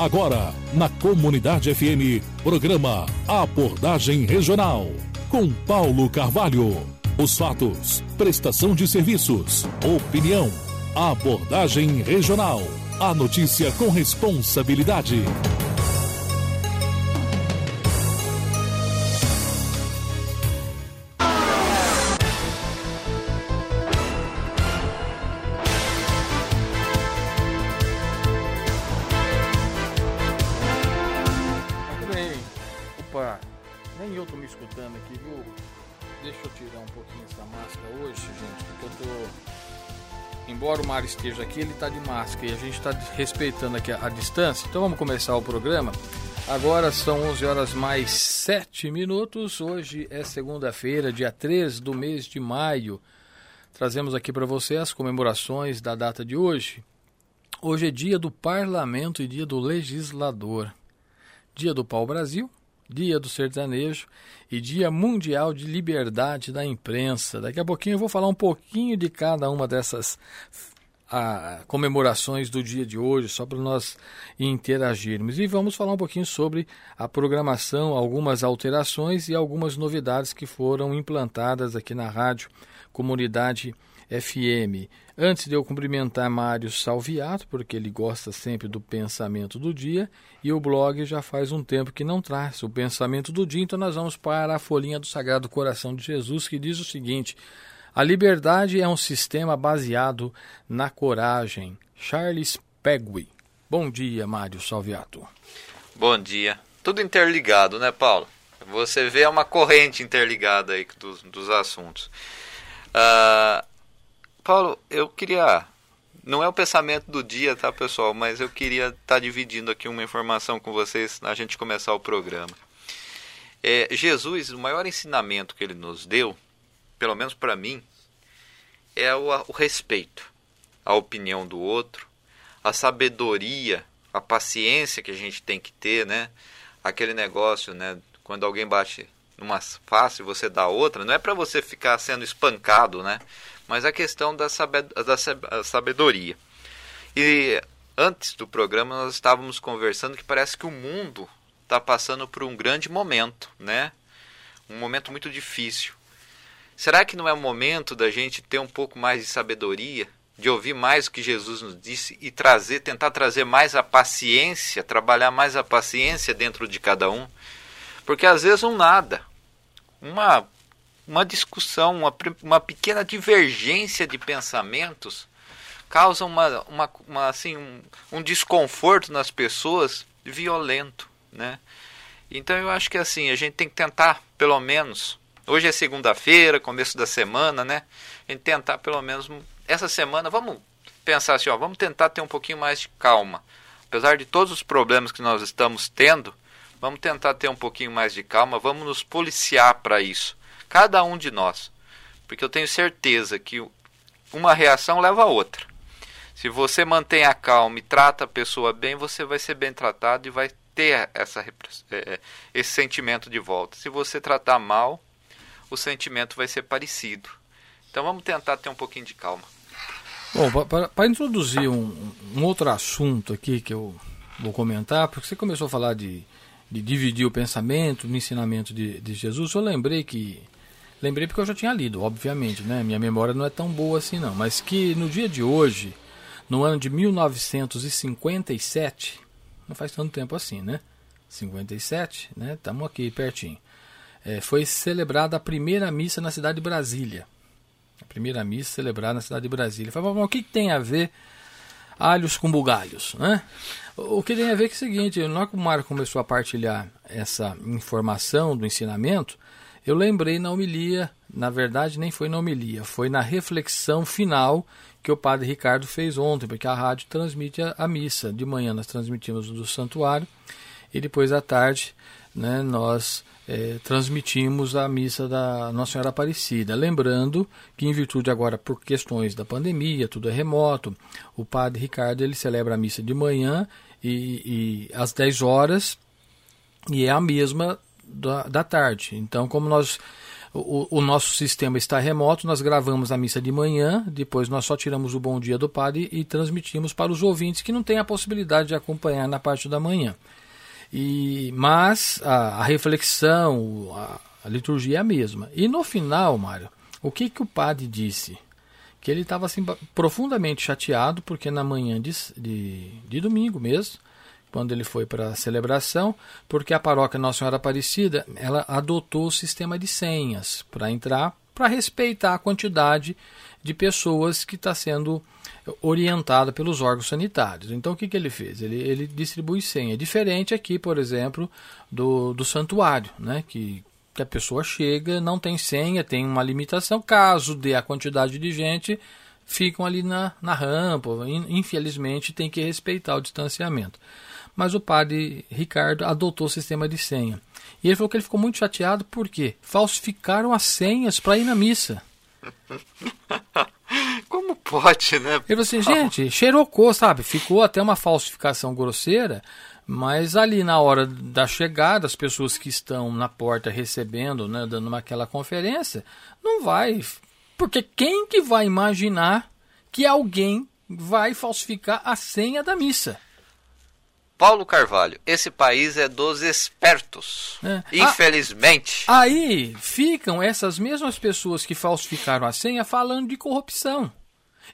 Agora, na Comunidade FM, programa Abordagem Regional. Com Paulo Carvalho. Os fatos, prestação de serviços, opinião. Abordagem Regional. A notícia com responsabilidade. Esteja aqui, ele está de máscara e a gente está respeitando aqui a, a, distância. Então vamos começar o programa. Agora são 11 horas mais 7 minutos. Hoje é segunda-feira, dia 3 do mês de maio. Trazemos aqui para você as comemorações da data de hoje. Hoje é dia do parlamento e dia do legislador. Dia do pau-brasil, dia do sertanejo e dia mundial de liberdade da imprensa. Daqui a pouquinho eu vou falar um pouquinho de cada uma dessas a, comemorações do dia de hoje, só para nós interagirmos. E vamos falar um pouquinho sobre a programação, algumas alterações e algumas novidades que foram implantadas aqui na rádio Comunidade FM. Antes de eu cumprimentar Mário Salviato, porque ele gosta sempre do pensamento do dia, e o blog já faz um tempo que não traz o pensamento do dia, então nós vamos para a folhinha do Sagrado Coração de Jesus, que diz o seguinte: A liberdade é um sistema baseado na coragem. Charles Pegui. Bom dia, Mário Salviato. Bom dia. Tudo interligado, né, Paulo? Você vê uma corrente interligada aí dos, dos assuntos. Uh, Paulo, eu queria. Não é o pensamento do dia, tá, pessoal? Mas eu queria estar tá dividindo aqui uma informação com vocês na gente começar o programa. É, Jesus, o maior ensinamento que ele nos deu, pelo menos para mim, é o, o respeito à opinião do outro, a sabedoria, a paciência que a gente tem que ter, né? Aquele negócio, né? Quando alguém bate numa face, você dá outra, não é para você ficar sendo espancado, né? mas a questão da, sabedoria. E antes do programa nós estávamos conversando que parece que o mundo está passando por um grande momento, né? Um momento muito difícil. Será que não é o momento da gente ter um pouco mais de sabedoria, de ouvir mais o que Jesus nos disse e trazer, tentar trazer mais a paciência, trabalhar mais a paciência dentro de cada um? Porque às vezes um nada, uma uma discussão, uma, uma pequena divergência de pensamentos causa uma, uma, uma assim, um, um, desconforto nas pessoas violento, né? Então eu acho que assim, a gente tem que tentar, pelo menos, hoje é segunda-feira, começo da semana, né? A gente tentar pelo menos essa semana, vamos pensar assim, ó, vamos tentar ter um pouquinho mais de calma. Apesar de todos os problemas que nós estamos tendo, vamos tentar ter um pouquinho mais de calma, vamos nos policiar para isso cada um de nós. Porque eu tenho certeza que uma reação leva a outra. Se você mantém a calma e trata a pessoa bem, você vai ser bem tratado e vai ter essa, é, esse sentimento de volta. Se você tratar mal, o sentimento vai ser parecido. Então vamos tentar ter um pouquinho de calma. Bom, para introduzir um, um, outro assunto aqui que eu vou comentar, porque você começou a falar de, de dividir o pensamento no ensinamento de, de Jesus, eu lembrei que Lembrei porque eu já tinha lido, obviamente, né? Minha memória não é tão boa assim não, mas que no dia de hoje, no ano de 1957, não faz tanto tempo assim, né? 57, né? Estamos aqui pertinho. É, foi celebrada a primeira missa na cidade de Brasília. A primeira missa celebrada na cidade de Brasília. Falei, mas o que, tem a ver alhos com bugalhos, né? O que tem a ver é, que é o seguinte, na que o Mário começou a partilhar essa informação do ensinamento, eu lembrei na homilia, na verdade nem foi na homilia, foi na reflexão final que o padre Ricardo fez ontem, porque a rádio transmite a, a missa. De manhã nós transmitimos do santuário e depois à tarde né, nós é, transmitimos a missa da Nossa Senhora Aparecida. Lembrando que, em virtude agora, por questões da pandemia, tudo é remoto, o padre Ricardo ele celebra a missa de manhã e, e às 10 horas e é a mesma da, da tarde. Então, como nós o, o, nosso sistema está remoto, nós gravamos a missa de manhã, depois nós só tiramos o bom dia do padre e, e transmitimos para os ouvintes que não têm a possibilidade de acompanhar na parte da manhã. E, mas a, a reflexão, a, a, liturgia é a mesma. E no final, Mário, o que, que o padre disse? Que ele estava assim, profundamente chateado, porque na manhã de, de, de domingo mesmo, quando ele foi para a celebração, porque a paróquia Nossa Senhora Aparecida ela adotou o sistema de senhas para entrar, para respeitar a quantidade de pessoas que está sendo orientada pelos órgãos sanitários. Então o que, que ele fez? Ele, ele distribui senha. Diferente aqui, por exemplo, do, do santuário, né? que, que a pessoa chega, não tem senha, tem uma limitação. Caso dê a quantidade de gente, ficam ali na, na rampa. Infelizmente tem que respeitar o distanciamento mas o padre Ricardo adotou o sistema de senha. E ele falou que ele ficou muito chateado porque falsificaram as senhas para ir na missa. Como pode, né? Ele falou assim, gente, xerocou, sabe? Ficou até uma falsificação grosseira, mas ali na hora da chegada, as pessoas que estão na porta recebendo, né, dando aquela conferência, não vai. Porque quem que vai imaginar que alguém vai falsificar a senha da missa? Paulo Carvalho, esse país é dos espertos. É. Infelizmente. Ah, aí ficam essas mesmas pessoas que falsificaram a senha falando de corrupção.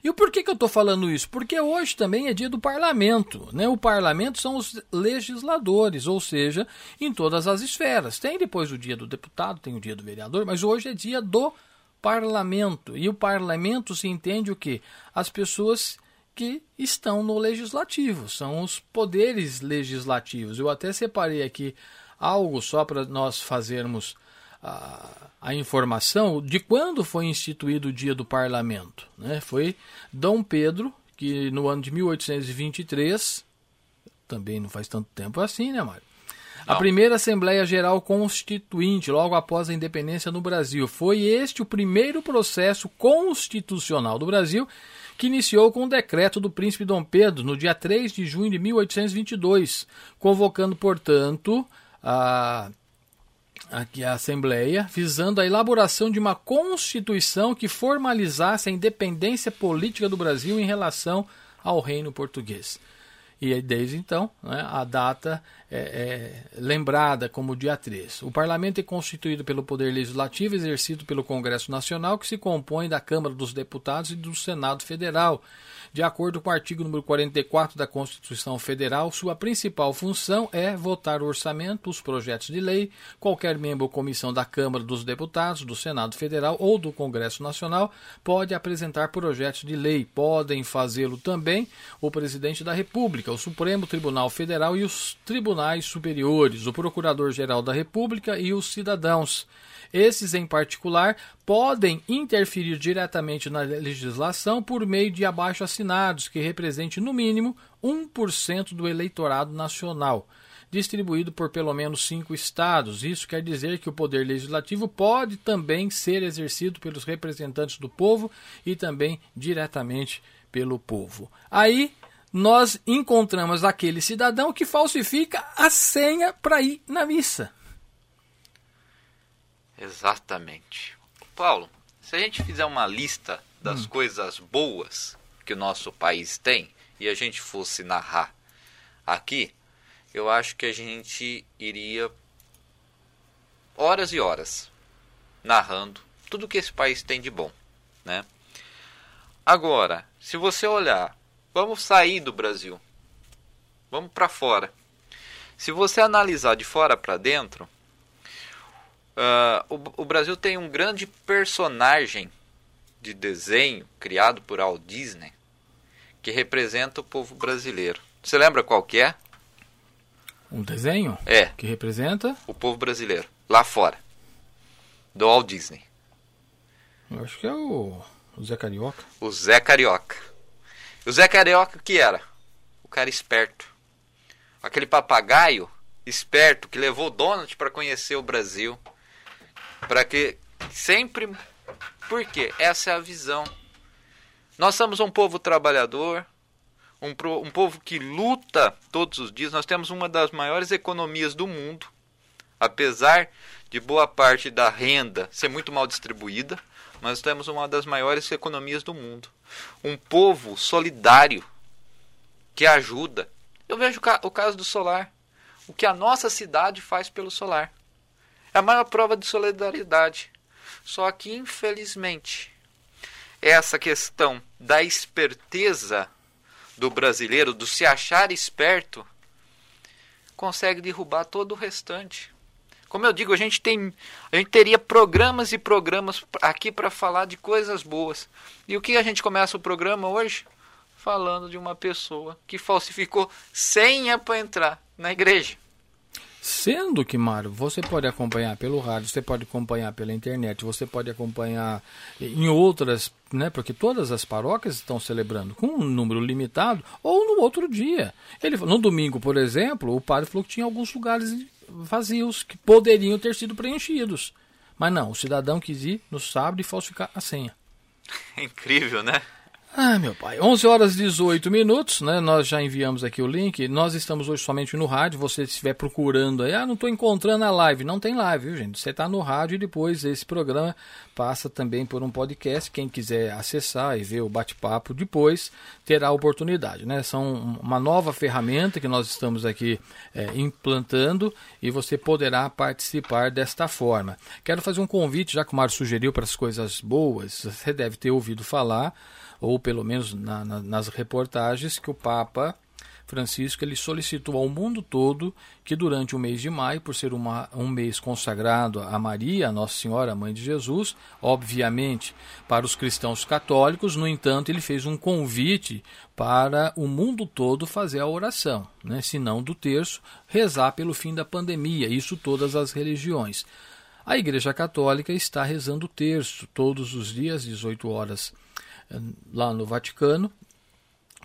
E o porquê que eu estou falando isso? Porque hoje também é dia do parlamento. Né? O parlamento são os legisladores, ou seja, em todas as esferas. Tem depois o dia do deputado, tem o dia do vereador, mas hoje é dia do parlamento. E o parlamento se entende o quê? As pessoas que estão no legislativo, são os poderes legislativos. Eu até separei aqui algo só para nós fazermos a, a, informação de quando foi instituído o Dia do Parlamento. Né? Foi Dom Pedro, que no ano de 1823, também não faz tanto tempo assim, né, Mário? A primeira Assembleia Geral Constituinte, logo após a independência no Brasil. Foi este o primeiro processo constitucional do Brasil que iniciou com o decreto do príncipe Dom Pedro no dia 3 de junho de 1822, convocando, portanto, a aqui a Assembleia, visando a elaboração de uma Constituição que formalizasse a independência política do Brasil em relação ao reino português. E desde então, né, a data é, é, lembrada como dia 3. O parlamento é constituído pelo Poder Legislativo, exercido pelo Congresso Nacional, que se compõe da Câmara dos Deputados e do Senado Federal. De acordo com o artigo número 44 da Constituição Federal, sua principal função é votar o orçamento, os projetos de lei. Qualquer membro ou comissão da Câmara dos Deputados, do Senado Federal ou do Congresso Nacional pode apresentar projetos de lei. Podem fazê-lo também o presidente da República, o Supremo Tribunal Federal e os tribunais superiores, o Procurador-Geral da República e os cidadãos. Esses, em particular, podem interferir diretamente na legislação por meio de abaixo-assinados, que represente no mínimo 1% do eleitorado nacional, distribuído por pelo menos cinco estados. Isso quer dizer que o poder legislativo pode também ser exercido pelos representantes do povo e também diretamente pelo povo. Aí nós encontramos aquele cidadão que falsifica a senha para ir na missa. Exatamente. Paulo, se a gente fizer uma lista das hum. coisas boas que o nosso país tem e a gente fosse narrar aqui, eu acho que a gente iria horas e horas narrando tudo que esse país tem de bom, né? Agora, se você olhar, vamos sair do Brasil. Vamos para fora. Se você analisar de fora para dentro, Uh, o, o, Brasil tem um grande personagem de desenho criado por Walt Disney que representa o povo brasileiro. Você lembra qual que é? Um desenho? É. Que representa? O povo brasileiro, lá fora. Do Walt Disney. Eu acho que é o, o Zé Carioca. O Zé Carioca. O Zé Carioca que era? O cara esperto. Aquele papagaio esperto que levou Donald para conhecer o Brasil para que sempre. Por quê? Essa é a visão. Nós somos um povo trabalhador, um, um povo que luta todos os dias. Nós temos uma das maiores economias do mundo. Apesar de boa parte da renda ser muito mal distribuída, nós temos uma das maiores economias do mundo. Um povo solidário que ajuda. Eu vejo o caso do solar. O que a nossa cidade faz pelo solar. É a maior prova de solidariedade. Só que, infelizmente, essa questão da esperteza do brasileiro, do se achar esperto, consegue derrubar todo o restante. Como eu digo, a gente tem, a gente teria programas e programas aqui para falar de coisas boas. E o que a gente começa o programa hoje? Falando de uma pessoa que falsificou senha para entrar na igreja. Sendo que, Mário, você pode acompanhar pelo rádio, você pode acompanhar pela internet, você pode acompanhar em outras, né? Porque todas as paróquias estão celebrando com um número limitado ou no outro dia. Ele, no domingo, por exemplo, o padre falou que tinha alguns lugares vazios que poderiam ter sido preenchidos. Mas não, o cidadão quis ir no sábado e falsificar a senha. É incrível, né? Ah, meu pai. 11 horas e 18 minutos, né? Nós já enviamos aqui o link. Nós estamos hoje somente no rádio. Você estiver procurando aí, ah, não estou encontrando a live. Não tem live, viu, gente? Você está no rádio e depois esse programa passa também por um podcast. Quem quiser acessar e ver o bate-papo depois terá a oportunidade, né? São uma nova ferramenta que nós estamos aqui é, implantando e você poderá participar desta forma. Quero fazer um convite, já que o Mário sugeriu para as coisas boas, você deve ter ouvido falar ou pelo menos na, na, nas reportagens, que o Papa Francisco ele solicitou ao mundo todo que durante o mês de maio, por ser uma, um mês consagrado a Maria, a Nossa Senhora, a Mãe de Jesus, obviamente para os cristãos católicos, no entanto, ele fez um convite para o mundo todo fazer a oração, né, se não do terço, rezar pelo fim da pandemia, isso todas as religiões. A Igreja Católica está rezando o terço todos os dias, 18 horas lá no Vaticano.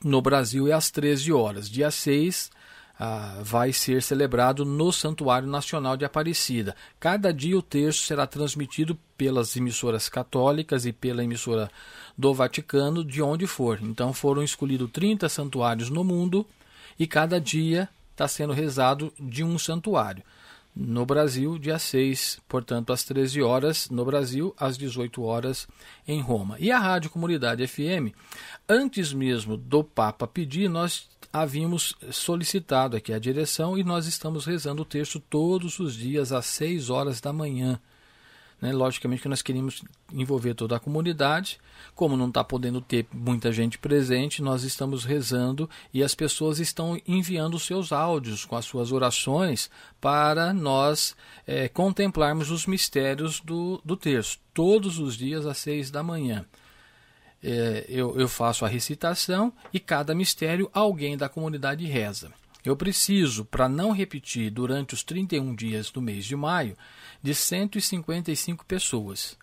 No Brasil é às 13 horas. Dia 6 ah, vai ser celebrado no Santuário Nacional de Aparecida. Cada dia o terço será transmitido pelas emissoras católicas e pela emissora do Vaticano, de onde for. Então foram escolhidos 30 santuários no mundo e cada dia está sendo rezado de um santuário no Brasil, dia 6, portanto, às 13 horas no Brasil, às 18 horas em Roma. E a Rádio Comunidade FM, antes mesmo do Papa pedir, nós havíamos solicitado aqui a direção e nós estamos rezando o texto todos os dias às 6 horas da manhã. Né? Logicamente que nós queríamos envolver toda a comunidade. Como não está podendo ter muita gente presente, nós estamos rezando e as pessoas estão enviando os seus áudios com as suas orações para nós é, contemplarmos os mistérios do, do terço, todos os dias às seis da manhã. É, eu, eu faço a recitação e cada mistério alguém da comunidade reza. Eu preciso, para não repetir durante os 31 dias do mês de maio, de 155 pessoas.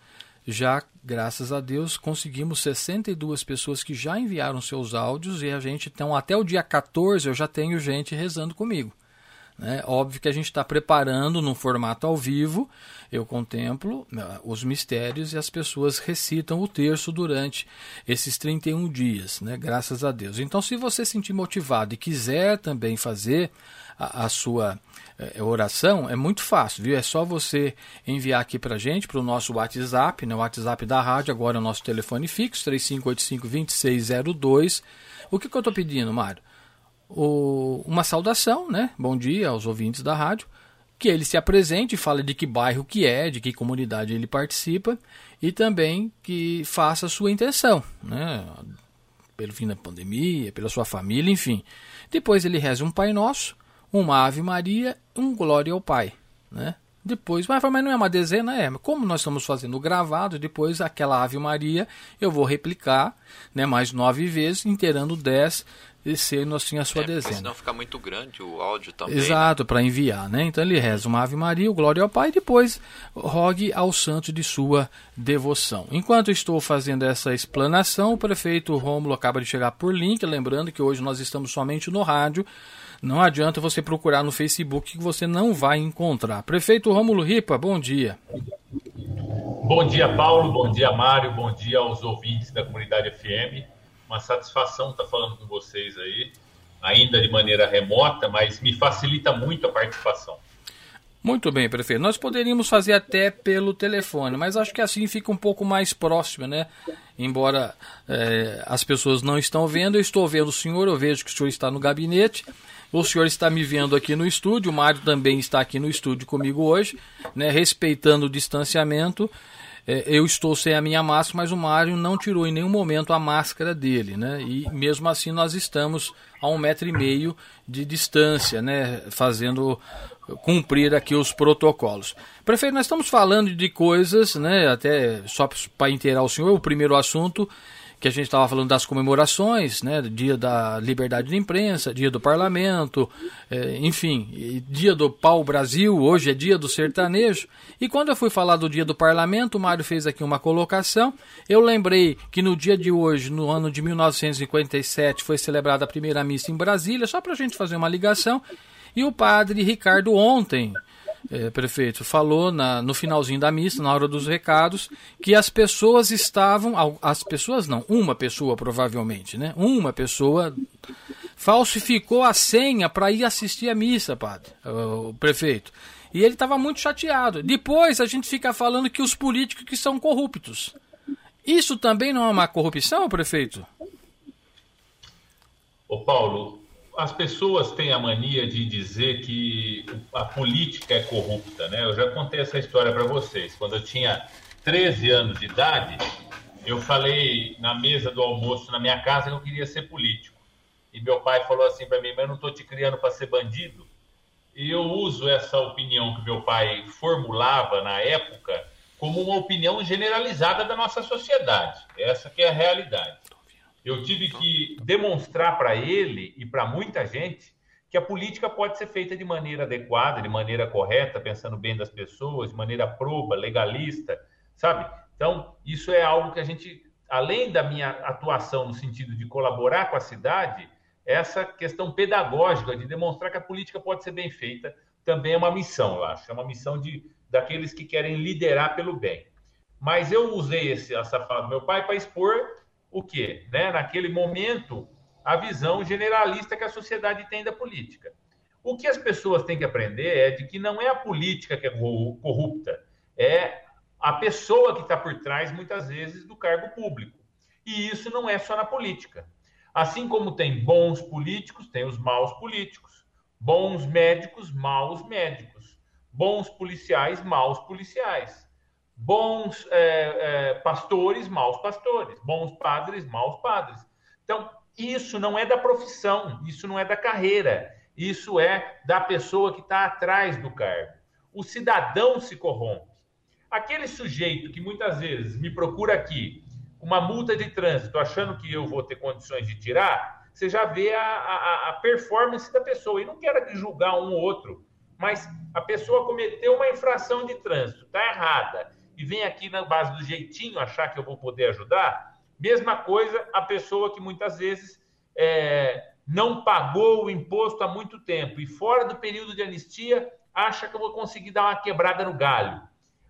Já, graças a Deus, conseguimos 62 pessoas que já enviaram seus áudios e a gente, então, até o dia 14 eu já tenho gente rezando comigo. Né? Óbvio que a gente está preparando num formato ao vivo, eu contemplo né, os mistérios e as pessoas recitam o terço durante esses 31 dias, né? graças a Deus. Então, se você se sentir motivado e quiser também fazer a, a sua é, oração, é muito fácil, viu? É só você enviar aqui para gente, para o nosso WhatsApp, né? o WhatsApp da rádio, agora é o nosso telefone fixo, 3585-2602. O que, que eu estou pedindo, Mário? O, uma saudação, né? Bom dia aos ouvintes da rádio. Que ele se apresente, fale de que bairro que é, de que comunidade ele participa e também que faça a sua intenção, né? Pelo fim da pandemia, pela sua família, enfim. Depois ele reza um Pai Nosso uma Ave Maria, um Glória ao Pai, né? Depois, mas, mas não é uma dezena? É. Como nós estamos fazendo gravado, depois aquela Ave Maria eu vou replicar né, mais nove vezes, inteirando dez, e sendo assim a sua é, dezena. Senão fica muito grande o áudio também. Exato, né? para enviar. Né? Então ele reza uma Ave Maria, o Glória ao Pai, e depois rogue ao santo de sua devoção. Enquanto estou fazendo essa explanação, o prefeito Rômulo acaba de chegar por link, lembrando que hoje nós estamos somente no rádio. Não adianta você procurar no Facebook que você não vai encontrar. Prefeito Rômulo Ripa, bom dia. Bom dia, Paulo. Bom dia, Mário. Bom dia aos ouvintes da comunidade FM. Uma satisfação estar falando com vocês aí, ainda de maneira remota, mas me facilita muito a participação. Muito bem, prefeito. Nós poderíamos fazer até pelo telefone, mas acho que assim fica um pouco mais próximo, né? Embora é, as pessoas não estão vendo, eu estou vendo o senhor, eu vejo que o senhor está no gabinete, o senhor está me vendo aqui no estúdio, o Mário também está aqui no estúdio comigo hoje, né? Respeitando o distanciamento. É, eu estou sem a minha máscara, mas o Mário não tirou em nenhum momento a máscara dele, né? E mesmo assim nós estamos a um metro e meio de distância, né? Fazendo cumprir aqui os protocolos. Prefeito, nós estamos falando de coisas, né, até só para inteirar o senhor, o primeiro assunto que a gente estava falando das comemorações, né, dia da liberdade de imprensa, dia do parlamento, é, enfim, dia do pau Brasil, hoje é dia do sertanejo. E quando eu fui falar do dia do parlamento, o Mário fez aqui uma colocação, eu lembrei que no dia de hoje, no ano de 1957, foi celebrada a primeira missa em Brasília, só para a gente fazer uma ligação, e o padre Ricardo ontem, é, prefeito, falou na, no finalzinho da missa, na hora dos recados, que as pessoas estavam, as pessoas não, uma pessoa provavelmente, né? Uma pessoa falsificou a senha para ir assistir a missa, padre, o prefeito. E ele estava muito chateado. Depois a gente fica falando que os políticos que são corruptos. Isso também não é uma corrupção, prefeito? Ô Paulo, as pessoas têm a mania de dizer que a política é corrupta, né? Eu já contei essa história para vocês. Quando eu tinha 13 anos de idade, eu falei na mesa do almoço na minha casa que eu queria ser político. E meu pai falou assim para mim: "Mas eu não estou te criando para ser bandido". E eu uso essa opinião que meu pai formulava na época como uma opinião generalizada da nossa sociedade. Essa que é a realidade eu tive que demonstrar para ele e para muita gente que a política pode ser feita de maneira adequada, de maneira correta, pensando bem das pessoas, de maneira proba, legalista, sabe? Então, isso é algo que a gente, além da minha atuação no sentido de colaborar com a cidade, essa questão pedagógica de demonstrar que a política pode ser bem feita também é uma missão, eu acho. É uma missão de, daqueles que querem liderar pelo bem. Mas eu usei esse, essa fala do meu pai para expor o quê? Né? Naquele momento, a visão generalista que a sociedade tem da política. O que as pessoas têm que aprender é de que não é a política que é corrupta, é a pessoa que está por trás, muitas vezes, do cargo público. E isso não é só na política. Assim como tem bons políticos, tem os maus políticos. Bons médicos, maus médicos. Bons policiais, maus policiais bons é, é, pastores, maus pastores, bons padres, maus padres. Então, isso não é da profissão, isso não é da carreira, isso é da pessoa que está atrás do cargo. O cidadão se corrompe. Aquele sujeito que muitas vezes me procura aqui, uma multa de trânsito, achando que eu vou ter condições de tirar, você já vê a, a, a performance da pessoa. E não quero julgar um ou outro, mas a pessoa cometeu uma infração de trânsito, está errada e vem aqui na base do jeitinho achar que eu vou poder ajudar, mesma coisa a pessoa que muitas vezes é, não pagou o imposto há muito tempo e fora do período de anistia acha que eu vou conseguir dar uma quebrada no galho.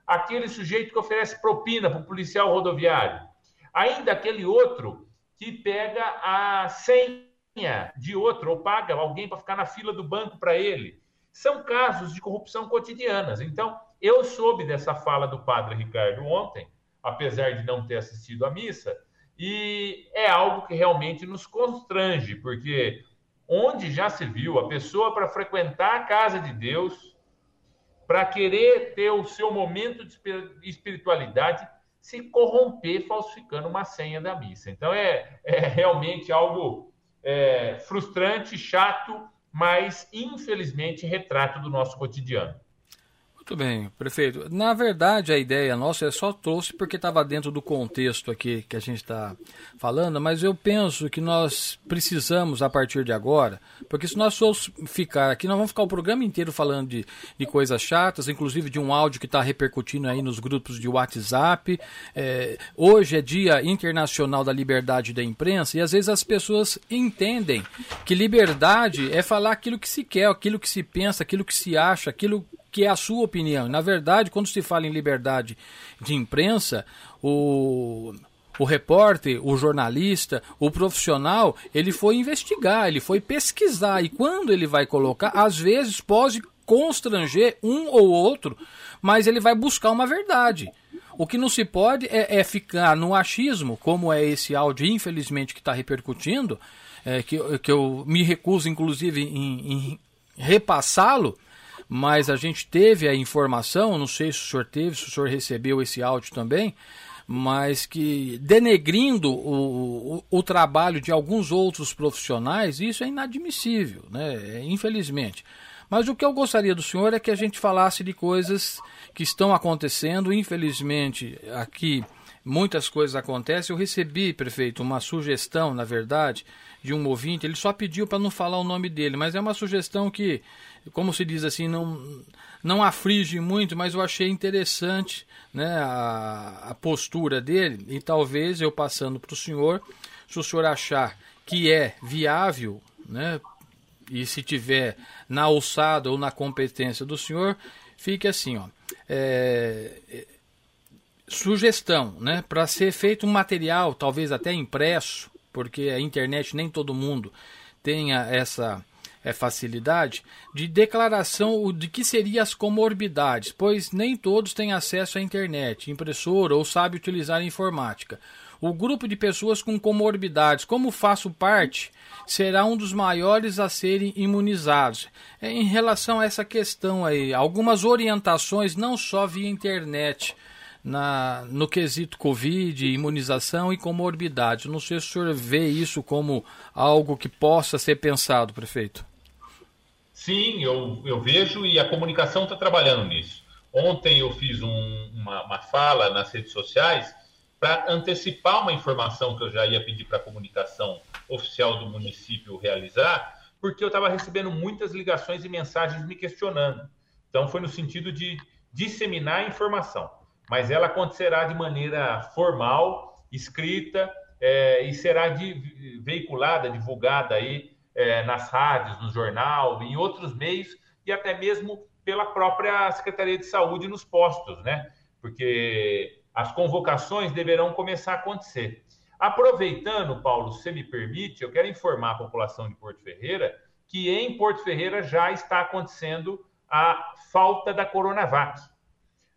Aquele sujeito que oferece propina para o policial rodoviário. Ainda aquele outro que pega a senha de outro ou paga alguém para ficar na fila do banco para ele. São casos de corrupção cotidianas. Então, eu soube dessa fala do padre Ricardo ontem, apesar de não ter assistido à missa, e é algo que realmente nos constrange, porque onde já se viu a pessoa para frequentar a casa de Deus, para querer ter o seu momento de espiritualidade, se corromper falsificando uma senha da missa. Então é, é realmente algo é, frustrante, chato, mas infelizmente retrato do nosso cotidiano. Muito bem, prefeito. Na verdade, a ideia nossa é só trouxe porque estava dentro do contexto aqui que a gente está falando, mas eu penso que nós precisamos, a partir de agora, porque se nós formos ficar aqui, nós vamos ficar o programa inteiro falando de, de coisas chatas, inclusive de um áudio que está repercutindo aí nos grupos de WhatsApp. É, hoje é Dia Internacional da Liberdade da Imprensa e às vezes as pessoas entendem que liberdade é falar aquilo que se quer, aquilo que se pensa, aquilo que se acha, aquilo que é a sua opinião. Na verdade, quando se fala em liberdade de imprensa, o, o repórter, o jornalista, o profissional, ele foi investigar, ele foi pesquisar. E quando ele vai colocar, às vezes pode constranger um ou outro, mas ele vai buscar uma verdade. O que não se pode é, é ficar no achismo, como é esse áudio, infelizmente, que está repercutindo, é, que, que eu me recuso, inclusive, em, em repassá-lo, mas a gente teve a informação, não sei se o senhor teve, se o senhor recebeu esse áudio também, mas que denegrindo o, o, o, trabalho de alguns outros profissionais, isso é inadmissível, né? infelizmente. Mas o que eu gostaria do senhor é que a gente falasse de coisas que estão acontecendo, infelizmente, aqui muitas coisas acontecem. Eu recebi, prefeito, uma sugestão, na verdade, de um ouvinte, ele só pediu para não falar o nome dele, mas é uma sugestão que, como se diz assim, não, não aflige muito, mas eu achei interessante né, a, a postura dele e talvez eu passando para o senhor, se o senhor achar que é viável, né, e se tiver na alçada ou na competência do senhor, fique assim, ó. É, sugestão, né, para ser feito um material, talvez até impresso, porque a internet nem todo mundo tenha essa é, facilidade de declaração de que seriam as comorbidades, pois nem todos têm acesso à internet, impressora ou sabe utilizar informática. O grupo de pessoas com comorbidades, como faço parte, será um dos maiores a serem imunizados. É, em relação a essa questão aí, algumas orientações não só via internet, na, no quesito Covid, imunização e comorbidade. Não sei se o senhor vê isso como algo que possa ser pensado, prefeito. Sim, eu, eu vejo e a comunicação está trabalhando nisso. Ontem eu fiz um, uma, uma fala nas redes sociais para antecipar uma informação que eu já ia pedir para a comunicação oficial do município realizar, porque eu estava recebendo muitas ligações e mensagens me questionando. Então, foi no sentido de disseminar a informação mas ela acontecerá de maneira formal, escrita, é, e será de, veiculada, divulgada aí é, nas rádios, no jornal, em outros meios e até mesmo pela própria Secretaria de Saúde nos postos, né? Porque as convocações deverão começar a acontecer. Aproveitando, Paulo, se me permite, eu quero informar a população de Porto Ferreira que em Porto Ferreira já está acontecendo a falta da Coronavac.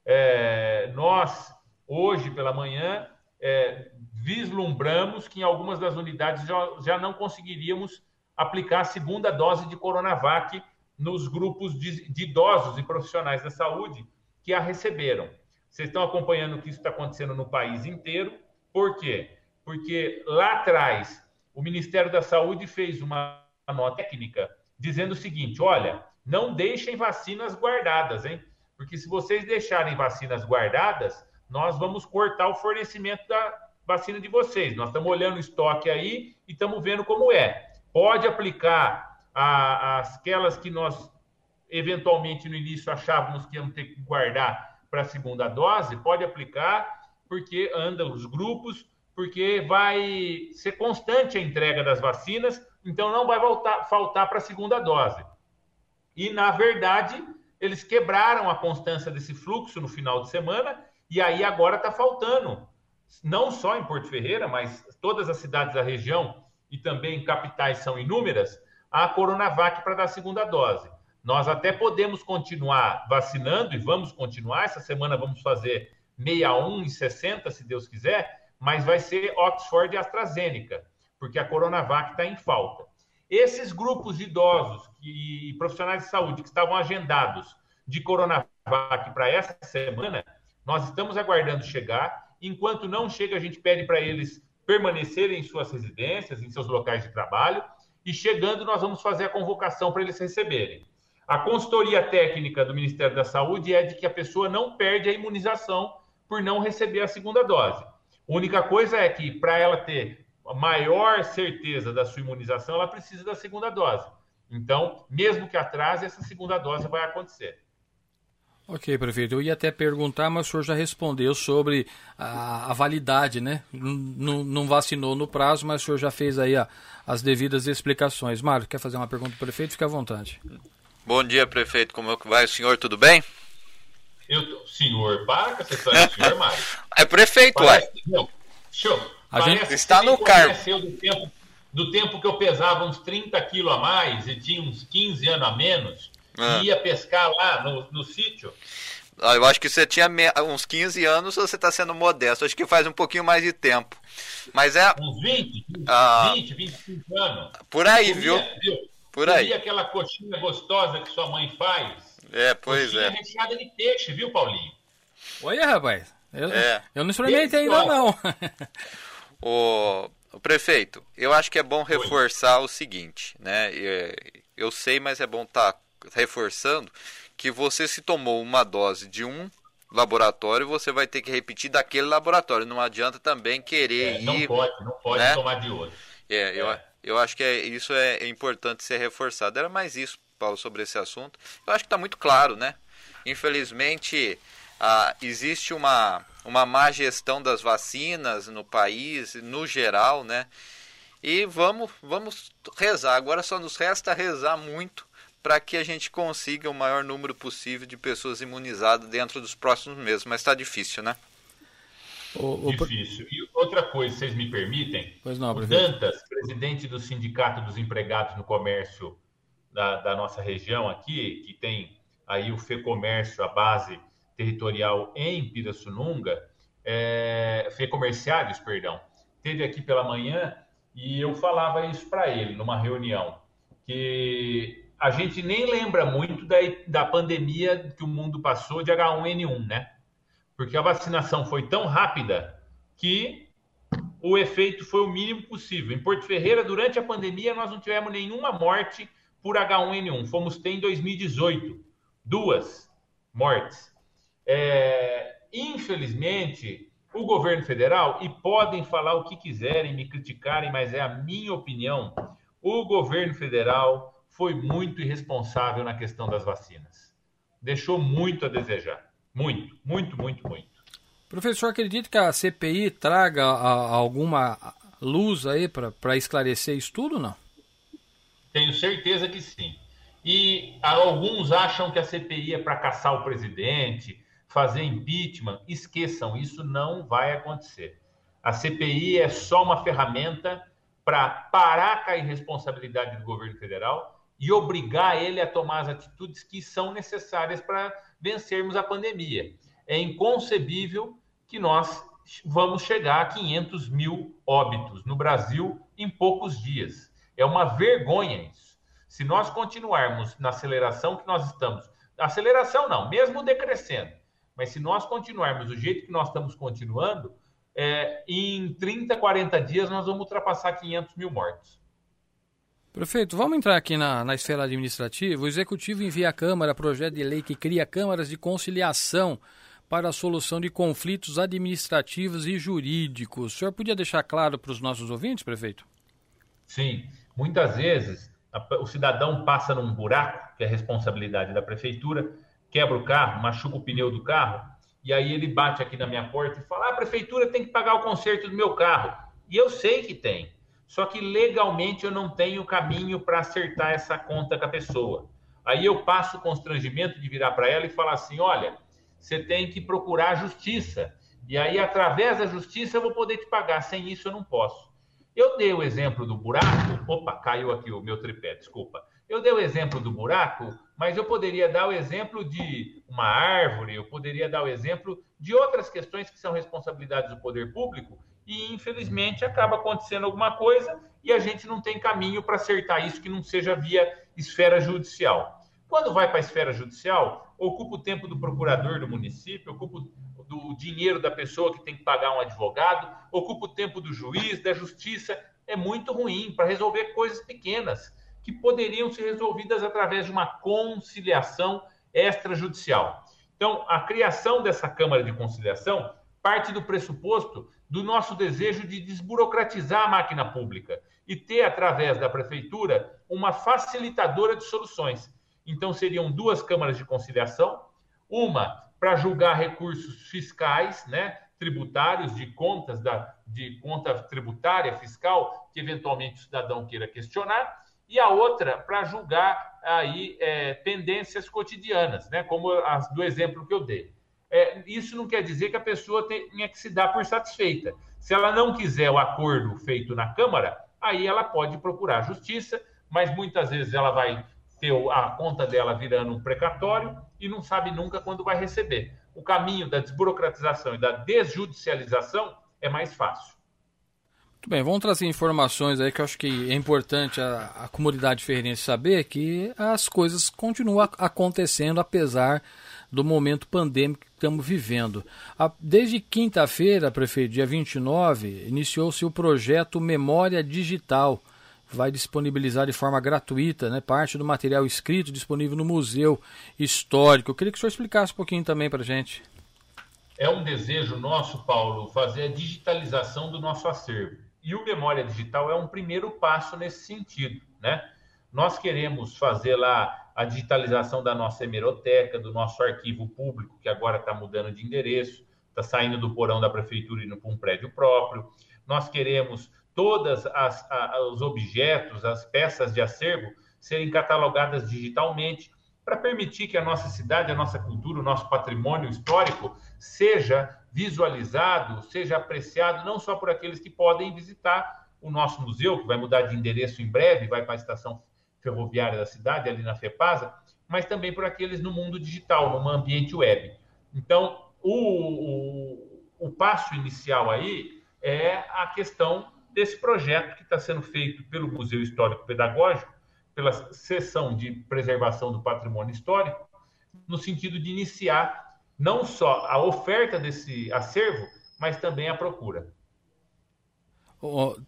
É, nós, hoje pela manhã, é, vislumbramos que em algumas das unidades já, já não conseguiríamos aplicar a segunda dose de Coronavac nos grupos de, de idosos e profissionais da saúde que a receberam. Vocês estão acompanhando o que isso está acontecendo no país inteiro. Por quê? Porque lá atrás o Ministério da Saúde fez uma nota técnica dizendo o seguinte: olha, não deixem vacinas guardadas, hein? Porque se vocês deixarem vacinas guardadas, nós vamos cortar o fornecimento da vacina de vocês. Nós estamos olhando o estoque aí e estamos vendo como é. Pode aplicar a, aquelas que nós eventualmente no início achávamos que íamos ter que guardar para a segunda dose, pode aplicar, porque anda os grupos, porque vai ser constante a entrega das vacinas, então não vai voltar, faltar para a segunda dose. E, na verdade, eles quebraram a constância desse fluxo no final de semana e aí agora está faltando, não só em Porto Ferreira, mas todas as cidades da região e também capitais são inúmeras, a Coronavac para dar a segunda dose. Nós até podemos continuar vacinando e vamos continuar. Essa semana vamos fazer 61 e 60, se Deus quiser, mas vai ser Oxford e AstraZeneca, porque a Coronavac está em falta. Esses grupos de idosos e profissionais de saúde que estavam agendados de Coronavac para essa semana, nós estamos aguardando chegar. Enquanto não chega, a gente pede para eles permanecerem em suas residências, em seus locais de trabalho, e chegando, nós vamos fazer a convocação para eles receberem. A consultoria técnica do Ministério da Saúde é de que a pessoa não perde a imunização por não receber a segunda dose. A única coisa é que, para ela ter maior certeza da sua imunização, ela precisa da segunda dose. Então, mesmo que atrase, essa segunda dose vai acontecer. Ok, prefeito. Eu ia até perguntar, mas o senhor já respondeu sobre a, a validade, né? Não, não vacinou no prazo, mas o senhor já fez aí a, as devidas explicações. Mário, quer fazer uma pergunta para o prefeito? Fique à vontade. Bom dia, prefeito. Como é vai o senhor? Tudo bem? Eu, senhor, para com essa história senhor, Mário. É prefeito, Parece, ué. Não, show. A gente está no cargo. Do tempo, do tempo que eu pesava uns 30 quilos a mais e tinha uns 15 anos a menos, ah. e ia pescar lá no, no sítio. Ah, eu acho que você tinha uns 15 anos ou você está sendo modesto. Acho que faz um pouquinho mais de tempo. Mas é. Uns 20, 20, ah, 20 25 anos. Por aí, viu? viu? Por aí. E aquela coxinha gostosa que sua mãe faz. É, pois coxinha é. recheada de peixe, viu, Paulinho? Olha, rapaz. Eu, é. eu não experimentei ainda, não. o, o, prefeito, eu acho que é bom reforçar Oi. o seguinte, né? Eu sei, mas é bom estar tá reforçando que você se tomou uma dose de um laboratório, você vai ter que repetir daquele laboratório. Não adianta também querer é, não ir. Não pode, não pode né? tomar de outro. É, é. Eu, eu acho que é, isso é importante ser reforçado. Era mais isso, Paulo, sobre esse assunto. Eu acho que está muito claro, né? Infelizmente, ah, existe uma, uma má gestão das vacinas no país, no geral, né? E vamos, vamos rezar. Agora só nos resta rezar muito para que a gente consiga o maior número possível de pessoas imunizadas dentro dos próximos meses. Mas está difícil, né? O, o... Difícil. E outra coisa, vocês me permitem? Pois não, o Dantas, presidente do Sindicato dos Empregados no Comércio da, da nossa região aqui, que tem aí o FEComércio, a base territorial em Pirassununga, é, Comerciários, perdão, teve aqui pela manhã e eu falava isso para ele numa reunião, que a gente nem lembra muito da, da pandemia que o mundo passou de H1N1, né? Porque a vacinação foi tão rápida que o efeito foi o mínimo possível. Em Porto Ferreira, durante a pandemia, nós não tivemos nenhuma morte por H1N1. Fomos ter em 2018 duas mortes. É, infelizmente, o governo federal, e podem falar o que quiserem, me criticarem, mas é a minha opinião, o governo federal foi muito irresponsável na questão das vacinas. Deixou muito a desejar. Muito, muito, muito, muito. Professor, acredita que a CPI traga alguma luz aí para esclarecer isso tudo, não? Tenho certeza que sim. E alguns acham que a CPI é para caçar o presidente, fazer impeachment, esqueçam, isso não vai acontecer. A CPI é só uma ferramenta para parar a irresponsabilidade do governo federal e obrigar ele a tomar as atitudes que são necessárias para vencermos a pandemia. É inconcebível que nós vamos chegar a 500 mil óbitos no Brasil em poucos dias. É uma vergonha isso. Se nós continuarmos na aceleração que nós estamos, aceleração não, mesmo decrescendo, mas se nós continuarmos do jeito que nós estamos continuando, é, em 30, 40 dias nós vamos ultrapassar 500 mil mortos. Prefeito, vamos entrar aqui na, na esfera administrativa. O Executivo envia à Câmara projeto de lei que cria câmaras de conciliação para a solução de conflitos administrativos e jurídicos. O senhor podia deixar claro para os nossos ouvintes, prefeito? Sim. Muitas vezes a, o cidadão passa num buraco, que é responsabilidade da prefeitura, quebra o carro, machuca o pneu do carro, e aí ele bate aqui na minha porta e fala: ah, a prefeitura tem que pagar o conserto do meu carro. E eu sei que tem, só que legalmente eu não tenho caminho para acertar essa conta com a pessoa. Aí eu passo o constrangimento de virar para ela e falar assim: olha, você tem que procurar a justiça. E aí, através da justiça, eu vou poder te pagar. Sem isso, eu não posso. Eu dei o exemplo do buraco. Opa, caiu aqui o meu tripé, desculpa. Eu dei o exemplo do buraco, mas eu poderia dar o exemplo de uma árvore, eu poderia dar o exemplo de outras questões que são responsabilidades do poder público e, infelizmente, acaba acontecendo alguma coisa e a gente não tem caminho para acertar isso que não seja via esfera judicial. Quando vai para a esfera judicial, ocupa o tempo do procurador do município, ocupa do dinheiro da pessoa que tem que pagar um advogado, ocupa o tempo do juiz, da justiça. É muito ruim para resolver coisas pequenas que poderiam ser resolvidas através de uma conciliação extrajudicial. Então, a criação dessa Câmara de Conciliação parte do pressuposto do nosso desejo de desburocratizar a máquina pública e ter, através da prefeitura, uma facilitadora de soluções. Então, seriam duas câmaras de conciliação, uma para julgar recursos fiscais, né, tributários, de contas da, de conta tributária fiscal, que eventualmente o cidadão queira questionar, e a outra para julgar aí é, pendências cotidianas, né? Como as do exemplo que eu dei. É, isso não quer dizer que a pessoa tenha que se dar por satisfeita. Se ela não quiser o acordo feito na Câmara, aí ela pode procurar a justiça, mas muitas vezes ela vai ter a conta dela virando um precatório e não sabe nunca quando vai receber. O caminho da desburocratização e da desjudicialização é mais fácil. Muito bem, vamos trazer informações aí que eu acho que é importante a, a comunidade ferreirense saber que as coisas continuam acontecendo apesar do momento pandêmico que estamos vivendo. Desde quinta-feira, prefeito, dia 29, iniciou-se o projeto Memória Digital. Vai disponibilizar de forma gratuita né, parte do material escrito disponível no Museu Histórico. Eu queria que o senhor explicasse um pouquinho também para a gente. É um desejo nosso, Paulo, fazer a digitalização do nosso acervo. E o Memória Digital é um primeiro passo nesse sentido. Né? Nós queremos fazer lá a digitalização da nossa hemeroteca, do nosso arquivo público, que agora está mudando de endereço, está saindo do porão da prefeitura e indo para um prédio próprio. Nós queremos todos os objetos, as peças de acervo serem catalogadas digitalmente para permitir que a nossa cidade, a nossa cultura, o nosso patrimônio histórico seja visualizado, seja apreciado não só por aqueles que podem visitar o nosso museu, que vai mudar de endereço em breve, vai para a estação ferroviária da cidade, ali na FEPASA, mas também por aqueles no mundo digital, no ambiente web. Então, o, o, o passo inicial aí é a questão desse projeto que está sendo feito pelo Museu Histórico Pedagógico, pela seção de preservação do patrimônio histórico, no sentido de iniciar não só a oferta desse acervo, mas também a procura.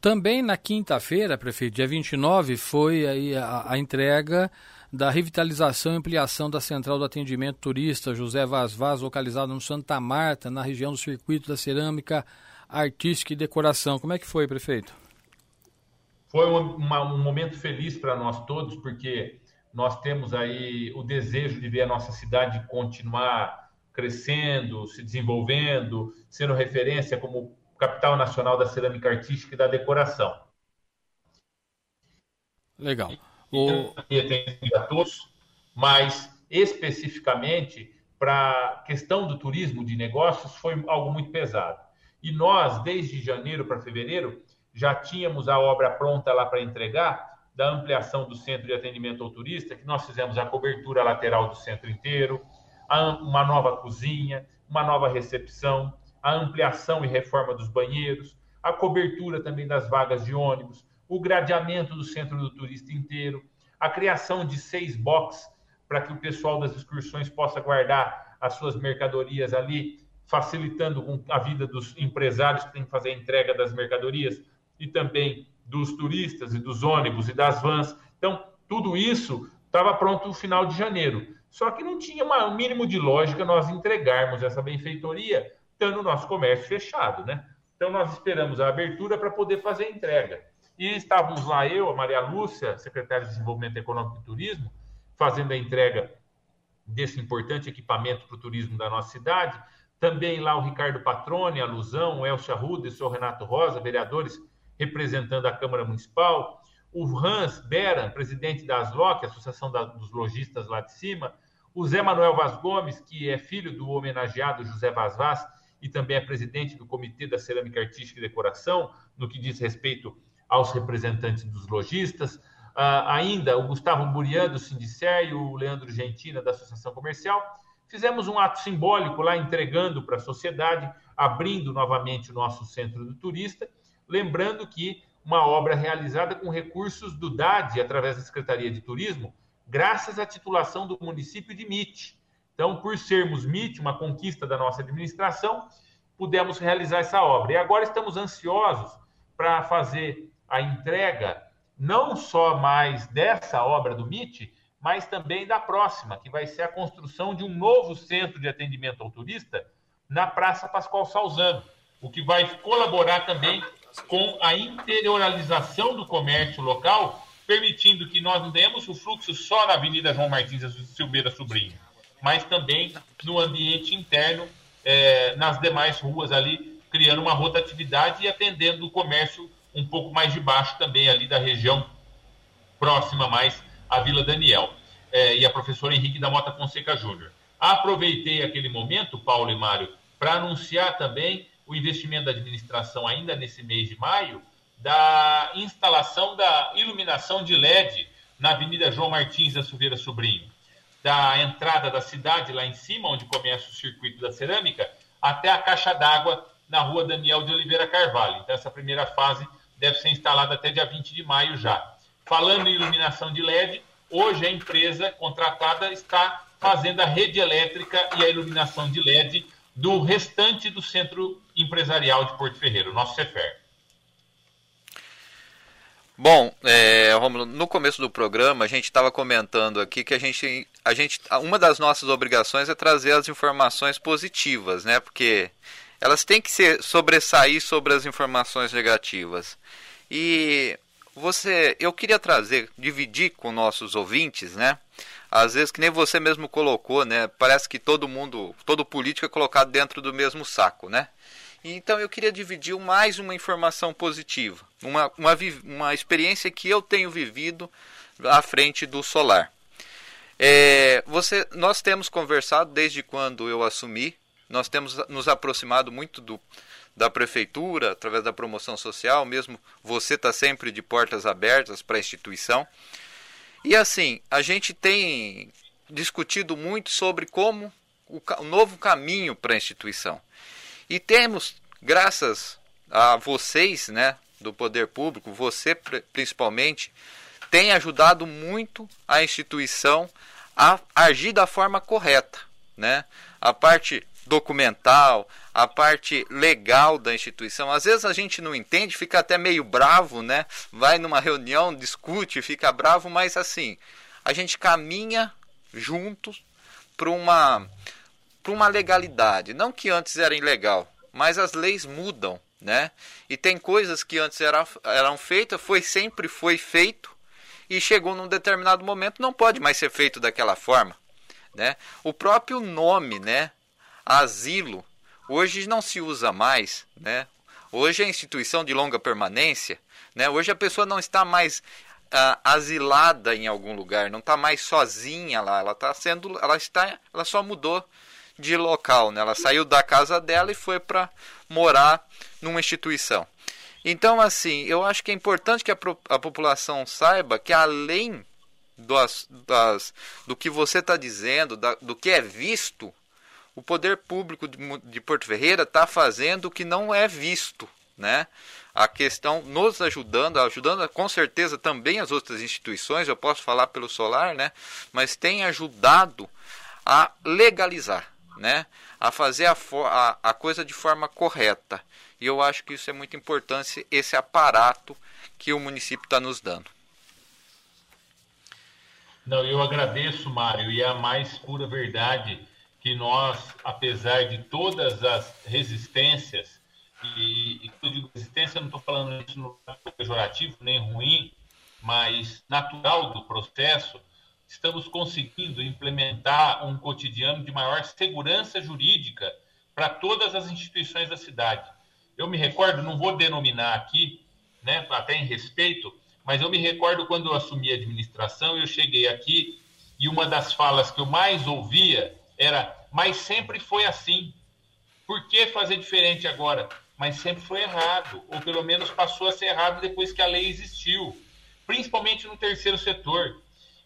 Também na quinta-feira, prefeito, dia 29, foi aí a, a, entrega da revitalização e ampliação da Central do Atendimento Turista José Vaz Vaz, localizada no Santa Marta, na região do Circuito da Cerâmica Artística e Decoração. Como é que foi, prefeito? Foi uma, um momento feliz para nós todos, porque nós temos aí o desejo de ver a nossa cidade continuar crescendo, se desenvolvendo, sendo referência como capital nacional da cerâmica artística e da decoração. Legal. O... a todos, mas especificamente para a questão do turismo de negócios foi algo muito pesado. E nós, desde janeiro para fevereiro, já tínhamos a obra pronta lá para entregar da ampliação do centro de atendimento ao turista, que nós fizemos a cobertura lateral do centro inteiro, uma nova cozinha, uma nova recepção, a ampliação e reforma dos banheiros, a cobertura também das vagas de ônibus, o gradeamento do centro do turista inteiro, a criação de seis boxes para que o pessoal das excursões possa guardar as suas mercadorias ali, facilitando a vida dos empresários que têm que fazer a entrega das mercadorias e também dos turistas e dos ônibus e das vans. Então, tudo isso estava pronto no final de janeiro. Só que não tinha um mínimo de lógica nós entregarmos essa benfeitoria estando o nosso comércio fechado, né? Então, nós esperamos a abertura para poder fazer a entrega. E estávamos lá, eu, a Maria Lúcia, secretária de Desenvolvimento Econômico e Turismo, fazendo a entrega desse importante equipamento para o turismo da nossa cidade. Também lá o Ricardo Patrone, a Luzão, o Elcia Ruda e o senhor Renato Rosa, vereadores representando a Câmara Municipal. O Hans Beran, presidente da ASLOC, Associação dos Lojistas lá de cima. O Zé Manuel Vaz Gomes, que é filho do homenageado José Vaz Vaz, e também é presidente do Comitê da Cerâmica Artística e Decoração, no que diz respeito aos representantes dos lojistas. Uh, ainda o Gustavo Burian, do Sindicer, e o Leandro Gentina, da Associação Comercial. Fizemos um ato simbólico lá, entregando para a sociedade, abrindo novamente o nosso centro do turista, lembrando que uma obra realizada com recursos do DAD, através da Secretaria de Turismo, graças à titulação do município de MIT, então, por sermos MIT, uma conquista da nossa administração, pudemos realizar essa obra. E agora estamos ansiosos para fazer a entrega não só mais dessa obra do MIT, mas também da próxima, que vai ser a construção de um novo centro de atendimento ao turista na Praça Pascoal Salzano, o que vai colaborar também com a interiorização do comércio local, permitindo que nós demos o fluxo só na Avenida João Martins Silveira Sobrinho, mas também no ambiente interno, é, nas demais ruas ali, criando uma rotatividade e atendendo o comércio um pouco mais de baixo também ali da região próxima mais à Vila Daniel. É, e a professora Henrique da Mota Fonseca Júnior. Aproveitei aquele momento, Paulo e Mário, para anunciar também o investimento da administração ainda nesse mês de maio da instalação da iluminação de LED na Avenida João Martins da Silveira Sobrinho, da entrada da cidade lá em cima, onde começa o circuito da cerâmica, até a caixa d'água na rua Daniel de Oliveira Carvalho. Então, essa primeira fase deve ser instalada até dia 20 de maio já. Falando em iluminação de LED, hoje a empresa contratada está fazendo a rede elétrica e a iluminação de LED do restante do centro empresarial de Porto Ferreiro, nosso CEFER. Bom, é, Romulo, no começo do programa a gente estava comentando aqui que a gente, a gente, uma das nossas obrigações é trazer as informações positivas, né? Porque elas têm que ser sobressair sobre as informações negativas. E você, eu queria trazer, dividir com nossos ouvintes, né? Às vezes que nem você mesmo colocou, né? Parece que todo mundo, todo político é colocado dentro do mesmo saco, né? Então eu queria dividir mais uma informação positiva, uma, uma, uma experiência que eu tenho vivido à frente do solar. É, você, nós temos conversado desde quando eu assumi nós temos nos aproximado muito do, da prefeitura, através da promoção social, mesmo você está sempre de portas abertas para a instituição. E assim, a gente tem discutido muito sobre como o, o novo caminho para a instituição. E temos, graças a vocês, né, do poder público, você principalmente, tem ajudado muito a instituição a agir da forma correta, né? A parte documental, a parte legal da instituição. Às vezes a gente não entende, fica até meio bravo, né? Vai numa reunião, discute, fica bravo, mas assim, a gente caminha juntos para uma para uma legalidade, não que antes era ilegal, mas as leis mudam, né? E tem coisas que antes era, eram feitas, foi sempre foi feito e chegou num determinado momento não pode mais ser feito daquela forma, né? O próprio nome, né? asilo, hoje não se usa mais, né? Hoje é instituição de longa permanência, né? Hoje a pessoa não está mais uh, asilada em algum lugar, não está mais sozinha lá, ela está sendo, ela está, ela só mudou de local, né? Ela saiu da casa dela e foi para morar numa instituição. Então, assim, eu acho que é importante que a, a população saiba que além das, das, do que você está dizendo, da, do que é visto o poder público de, Porto Ferreira está fazendo o que não é visto, né? A questão nos ajudando, ajudando com certeza também as outras instituições, eu posso falar pelo Solar, né? Mas tem ajudado a legalizar, né? A fazer a, a, a coisa de forma correta. E eu acho que isso é muito importante, esse aparato que o município está nos dando. Não, eu agradeço, Mário, e é a mais pura verdade que nós, apesar de todas as resistências, e, e quando eu digo resistência, eu não estou falando isso no pejorativo, nem ruim, mas natural do processo, estamos conseguindo implementar um cotidiano de maior segurança jurídica para todas as instituições da cidade. Eu me recordo, não vou denominar aqui, né, até em respeito, mas eu me recordo quando eu assumi a administração, eu cheguei aqui e uma das falas que eu mais ouvia era, mas sempre foi assim. Por que fazer diferente agora? Mas sempre foi errado, ou pelo menos passou a ser errado depois que a lei existiu, principalmente no terceiro setor.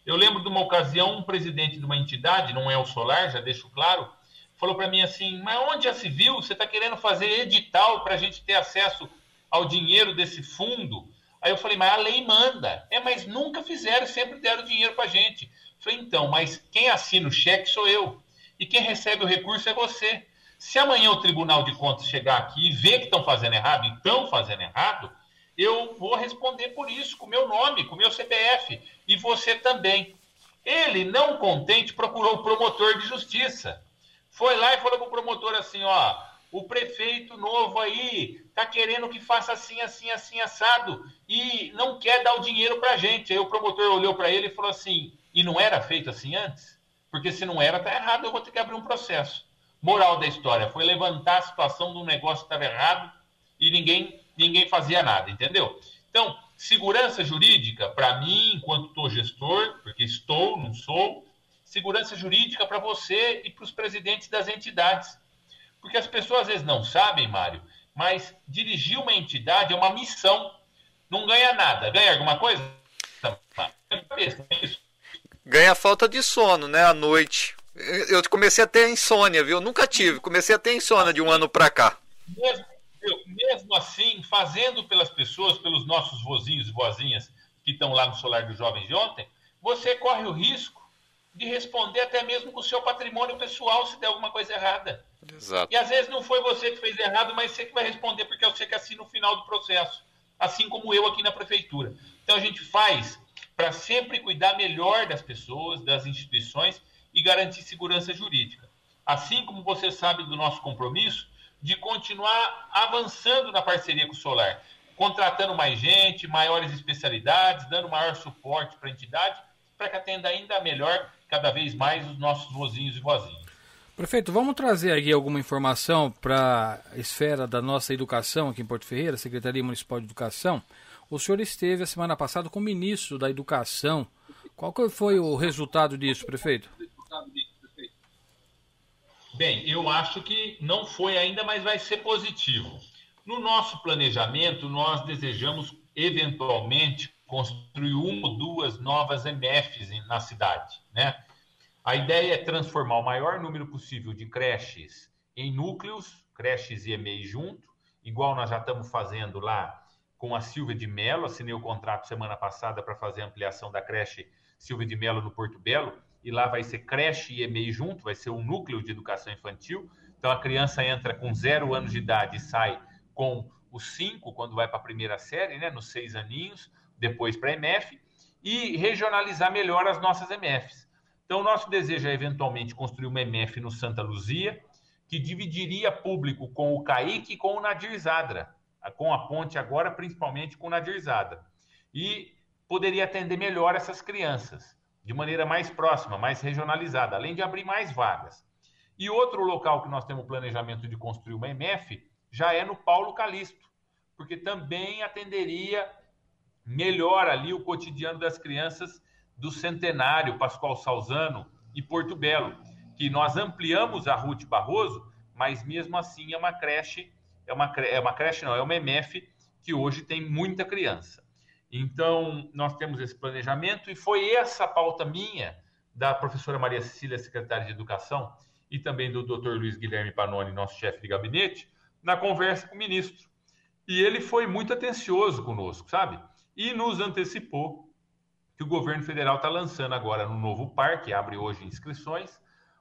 Eu lembro de uma ocasião, um presidente de uma entidade, não é o Solar, já deixo claro, falou para mim assim: Mas onde já se viu? Você está querendo fazer edital para a gente ter acesso ao dinheiro desse fundo? Aí eu falei: Mas a lei manda. É, mas nunca fizeram, sempre deram dinheiro para a gente. Eu falei: Então, mas quem assina o cheque sou eu e quem recebe o recurso é você. Se amanhã o Tribunal de Contas chegar aqui e ver que estão fazendo errado e estão fazendo errado, eu vou responder por isso, com meu nome, com meu CPF, e você também. Ele, não contente, procurou o promotor de justiça. Foi lá e falou para o promotor assim: ó, o prefeito novo aí tá querendo que faça assim, assim, assim, assado, e não quer dar o dinheiro para gente. Aí o promotor olhou para ele e falou assim: e não era feito assim antes? Porque se não era, tá errado, eu vou ter que abrir um processo. Moral da história, foi levantar a situação de um negócio que estava errado e ninguém, ninguém fazia nada, entendeu? Então, segurança jurídica, para mim, enquanto estou gestor, porque estou, não sou, segurança jurídica para você e para os presidentes das entidades. Porque as pessoas às vezes não sabem, Mário, mas dirigir uma entidade é uma missão. Não ganha nada. Ganha alguma coisa? Ganha falta de sono, né, à noite. Eu comecei a ter insônia, viu? Nunca tive. Comecei a ter insônia de um ano para cá. Mesmo, mesmo assim, fazendo pelas pessoas, pelos nossos vozinhos e vozinhas que estão lá no Solar dos Jovens de ontem, você corre o risco de responder até mesmo com o seu patrimônio pessoal se der alguma coisa errada. Exato. E às vezes não foi você que fez errado, mas você que vai responder, porque é você que assina no final do processo. Assim como eu aqui na prefeitura. Então a gente faz para sempre cuidar melhor das pessoas, das instituições e garantir segurança jurídica. Assim como você sabe do nosso compromisso de continuar avançando na parceria com o Solar, contratando mais gente, maiores especialidades, dando maior suporte para a entidade, para que atenda ainda melhor, cada vez mais, os nossos vozinhos e vozinhas. Prefeito, vamos trazer aqui alguma informação para a esfera da nossa educação aqui em Porto Ferreira, Secretaria Municipal de Educação. O senhor esteve a semana passada com o ministro da Educação. Qual foi o resultado disso, prefeito? Bem, eu acho que não foi ainda, mas vai ser positivo. No nosso planejamento, nós desejamos eventualmente construir uma ou duas novas MFs na cidade, né? A ideia é transformar o maior número possível de creches em núcleos, creches e EMEI junto, igual nós já estamos fazendo lá com a Silvia de Mello, assinei o contrato semana passada para fazer a ampliação da creche Silvia de Mello no Porto Belo, e lá vai ser creche e EMEI junto, vai ser um núcleo de educação infantil. Então a criança entra com zero anos de idade e sai com os cinco, quando vai para a primeira série, né, nos seis aninhos, depois para a MF, e regionalizar melhor as nossas MFs. Então, nosso desejo é eventualmente construir uma MF no Santa Luzia, que dividiria público com o Caíque e com o Nadir Zadra, com a ponte agora, principalmente com o Nadir Zadra. E poderia atender melhor essas crianças, de maneira mais próxima, mais regionalizada, além de abrir mais vagas. E outro local que nós temos planejamento de construir uma MF já é no Paulo Calixto, porque também atenderia melhor ali o cotidiano das crianças do Centenário, Pascoal Salzano e Porto Belo, que nós ampliamos a Ruth Barroso, mas mesmo assim é uma creche, é uma, é uma creche não, é uma MF que hoje tem muita criança. Então, nós temos esse planejamento e foi essa pauta minha, da professora Maria Cecília, secretária de Educação, e também do Dr. Luiz Guilherme Panoni, nosso chefe de gabinete, na conversa com o ministro. E ele foi muito atencioso conosco, sabe? E nos antecipou que o governo federal está lançando agora no novo parque, abre hoje inscrições,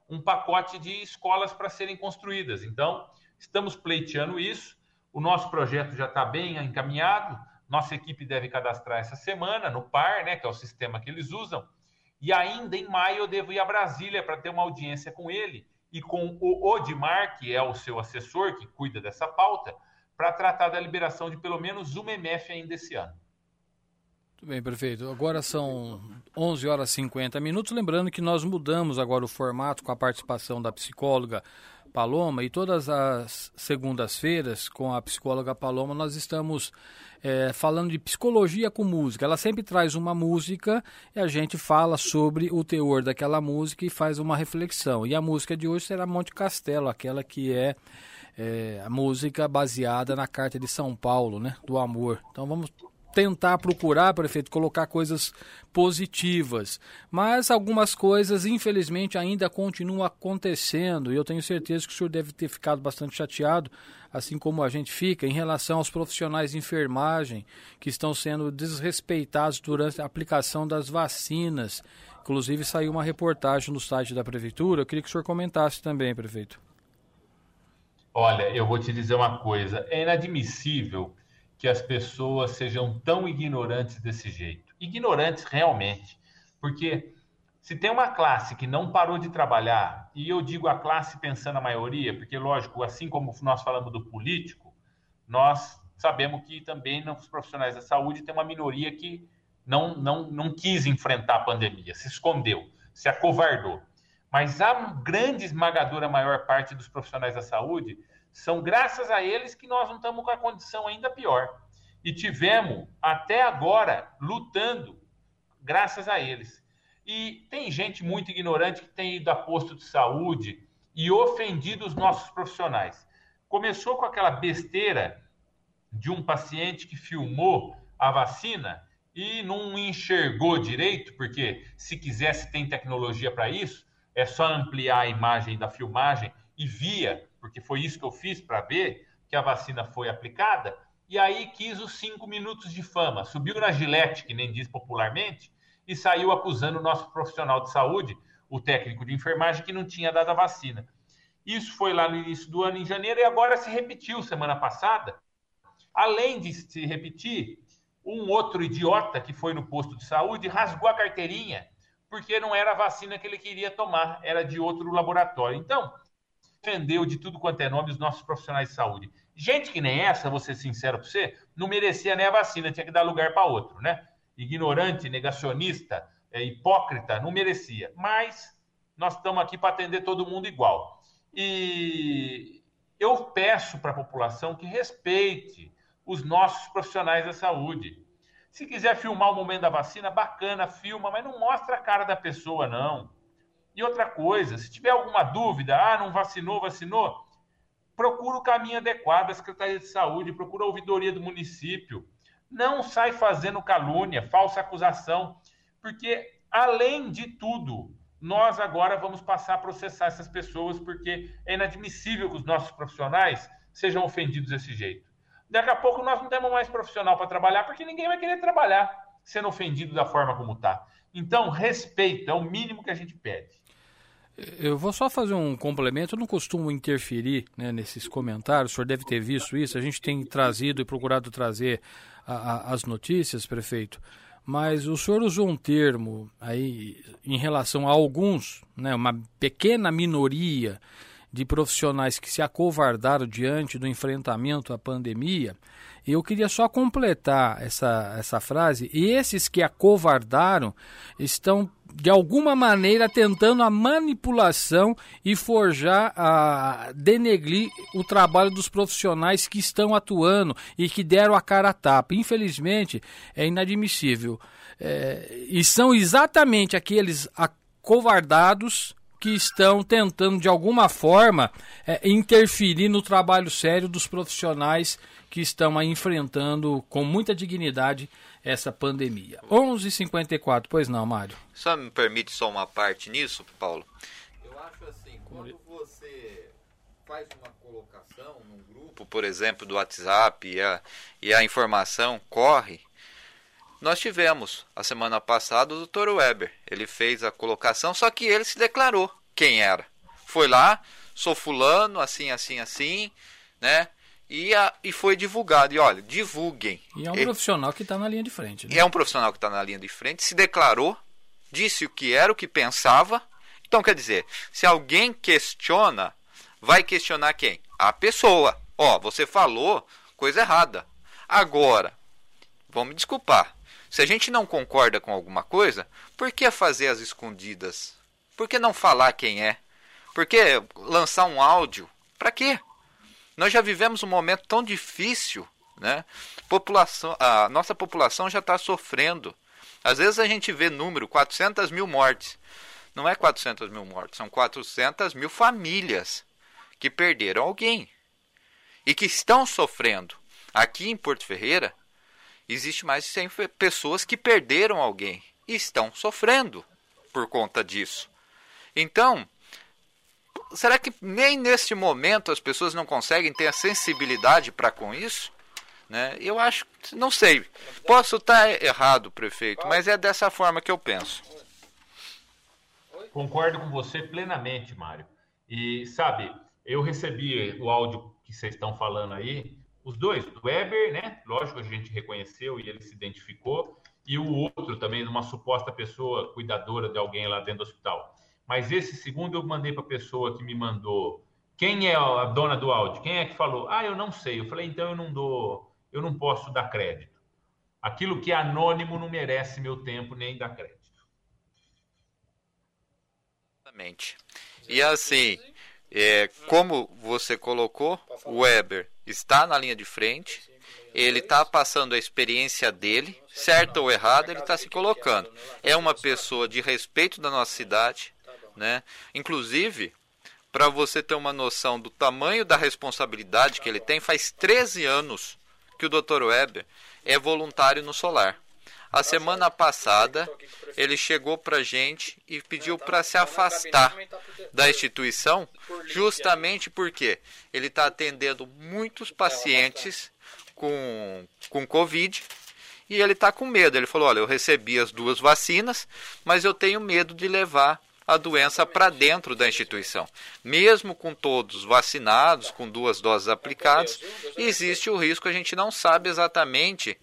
um pacote de escolas para serem construídas. Então, estamos pleiteando isso. O nosso projeto já está bem encaminhado. Nossa equipe deve cadastrar essa semana no PAR, né, que é o sistema que eles usam. E ainda em maio eu devo ir a Brasília para ter uma audiência com ele e com o Odimar, que é o seu assessor, que cuida dessa pauta, para tratar da liberação de pelo menos uma MF ainda esse ano. Muito bem, prefeito. Agora são 11 horas e 50 minutos. Lembrando que nós mudamos agora o formato com a participação da psicóloga Paloma e todas as segundas-feiras com a psicóloga Paloma nós estamos é, falando de psicologia com música. Ela sempre traz uma música e a gente fala sobre o teor daquela música e faz uma reflexão. E a música de hoje será Monte Castelo, aquela que é, é a música baseada na Carta de São Paulo, né, do amor. Então vamos tentar procurar, prefeito, colocar coisas positivas. Mas algumas coisas, infelizmente, ainda continuam acontecendo. E eu tenho certeza que o senhor deve ter ficado bastante chateado, assim como a gente fica, em relação aos profissionais de enfermagem que estão sendo desrespeitados durante a aplicação das vacinas. Inclusive, saiu uma reportagem no site da prefeitura. Eu queria que o senhor comentasse também, prefeito. Olha, eu vou te dizer uma coisa: é inadmissível que as pessoas sejam tão ignorantes desse jeito. Ignorantes realmente. Porque se tem uma classe que não parou de trabalhar, e eu digo a classe pensando a maioria, porque, lógico, assim como nós falamos do político, nós sabemos que também nos profissionais da saúde tem uma minoria que não, não, não quis enfrentar a pandemia, se escondeu, se acovardou. Mas a grande esmagadora maior parte dos profissionais da saúde são graças a eles que nós não estamos com a condição ainda pior. E tivemos, até agora, lutando, graças a eles. E tem gente muito ignorante que tem ido a posto de saúde e ofendido os nossos profissionais. Começou com aquela besteira de um paciente que filmou a vacina e não enxergou direito, porque se quisesse tem tecnologia para isso, é só ampliar a imagem da filmagem e via, porque foi isso que eu fiz para ver que a vacina foi aplicada, e aí quis os cinco minutos de fama, subiu na gilete, que nem diz popularmente, e saiu acusando o nosso profissional de saúde, o técnico de enfermagem, que não tinha dado a vacina. Isso foi lá no início do ano, em janeiro, e agora se repetiu semana passada. Além de se repetir, um outro idiota que foi no posto de saúde rasgou a carteirinha, porque não era a vacina que ele queria tomar, era de outro laboratório. Então, ofendeu de tudo quanto é nome os nossos profissionais de saúde. Gente que nem essa, vou ser sincero para você, não merecia nem a vacina, tinha que dar lugar para outro, né? Ignorante, negacionista, é, hipócrita, não merecia. Mas nós estamos aqui para atender todo mundo igual. E eu peço para a população que respeite os nossos profissionais da saúde. Se quiser filmar o momento da vacina, bacana, filma, mas não mostra a cara da pessoa, não. E outra coisa, se tiver alguma dúvida, ah, não vacinou, vacinou, procura o caminho adequado, a Secretaria de Saúde, procura a ouvidoria do município. Não sai fazendo calúnia, falsa acusação, porque, além de tudo, nós agora vamos passar a processar essas pessoas, porque é inadmissível que os nossos profissionais sejam ofendidos desse jeito. Daqui a pouco nós não temos mais profissional para trabalhar, porque ninguém vai querer trabalhar sendo ofendido da forma como está. Então, respeito é o mínimo que a gente pede. Eu vou só fazer um complemento, eu não costumo interferir né, nesses comentários, o senhor deve ter visto isso, a gente tem trazido e procurado trazer a, a, as notícias, prefeito, mas o senhor usou um termo aí em relação a alguns, né, uma pequena minoria de profissionais que se acovardaram diante do enfrentamento à pandemia, eu queria só completar essa, essa frase. E esses que acovardaram estão, de alguma maneira, tentando a manipulação e forjar, a denegrir o trabalho dos profissionais que estão atuando e que deram a cara a tapa. Infelizmente, é inadmissível. É, e são exatamente aqueles acovardados que estão tentando de alguma forma é, interferir no trabalho sério dos profissionais que estão enfrentando com muita dignidade essa pandemia. 11:54, pois não, Mário? Só me permite só uma parte nisso, Paulo. Eu acho assim, quando você faz uma colocação num grupo, por exemplo, do WhatsApp e a, e a informação corre, nós tivemos a semana passada o Dr. Weber. Ele fez a colocação, só que ele se declarou quem era. Foi lá, sou fulano, assim, assim, assim, né? E, a, e foi divulgado. E olha, divulguem. E é um profissional que está na linha de frente. Né? E é um profissional que está na linha de frente, se declarou, disse o que era, o que pensava. Então, quer dizer, se alguém questiona, vai questionar quem? A pessoa. Ó, você falou coisa errada. Agora, vamos me desculpar. Se a gente não concorda com alguma coisa, por que fazer as escondidas? Por que não falar quem é? Por que lançar um áudio? Para quê? Nós já vivemos um momento tão difícil, né? População, a nossa população já está sofrendo. Às vezes a gente vê número 400 mil mortes. Não é 400 mil mortes, são 400 mil famílias que perderam alguém e que estão sofrendo. Aqui em Porto Ferreira, existe mais de 100 pessoas que perderam alguém e estão sofrendo por conta disso. Então, será que nem neste momento as pessoas não conseguem ter a sensibilidade para com isso? Né? Eu acho, não sei, posso estar errado, prefeito, mas é dessa forma que eu penso. Concordo com você plenamente, Mário. E sabe, eu recebi o áudio que vocês estão falando aí os dois, o Weber, né? Lógico, a gente reconheceu e ele se identificou, e o outro também, uma suposta pessoa cuidadora de alguém lá dentro do hospital. Mas esse segundo eu mandei para a pessoa que me mandou. Quem é a dona do áudio? Quem é que falou? Ah, eu não sei. Eu falei, então eu não dou, eu não posso dar crédito. Aquilo que é anônimo não merece meu tempo nem dar crédito. Exatamente. E assim, é, como você colocou, o Weber está na linha de frente, ele está passando a experiência dele, certo ou errado, ele está se colocando. É uma pessoa de respeito da nossa cidade, né? Inclusive, para você ter uma noção do tamanho da responsabilidade que ele tem, faz 13 anos que o Dr. Weber é voluntário no Solar. A semana passada, ele chegou para gente e pediu para se afastar da instituição, justamente porque ele está atendendo muitos pacientes com, com Covid e ele está com medo. Ele falou: Olha, eu recebi as duas vacinas, mas eu tenho medo de levar a doença para dentro da instituição. Mesmo com todos vacinados, com duas doses aplicadas, existe o risco, a gente não sabe exatamente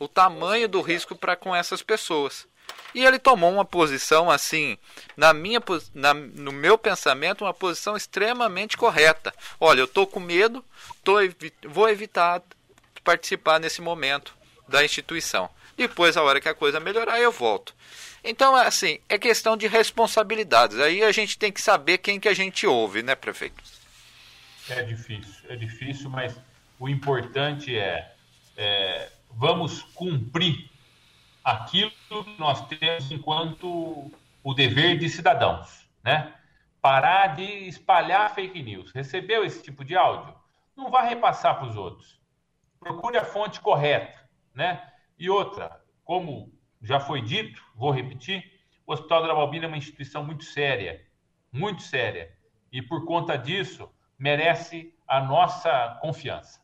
o tamanho do risco para com essas pessoas. E ele tomou uma posição assim, na minha, na, no meu pensamento, uma posição extremamente correta. Olha, eu estou com medo, tô, vou evitar participar nesse momento da instituição. Depois, a hora que a coisa melhorar, eu volto. Então, assim, é questão de responsabilidades. Aí a gente tem que saber quem que a gente ouve, né, prefeito? É difícil, é difícil, mas o importante é, é vamos cumprir aquilo que nós temos enquanto o dever de cidadãos, né? Parar de espalhar fake news. Recebeu esse tipo de áudio? Não vá repassar para os outros. Procure a fonte correta, né? E outra, como já foi dito, vou repetir, o Hospital da Balbina é uma instituição muito séria, muito séria, e por conta disso merece a nossa confiança.